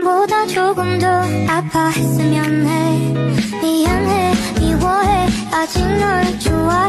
보다 조금 더 아파했으면 해. 미안해 미워해. 아직 널 좋아.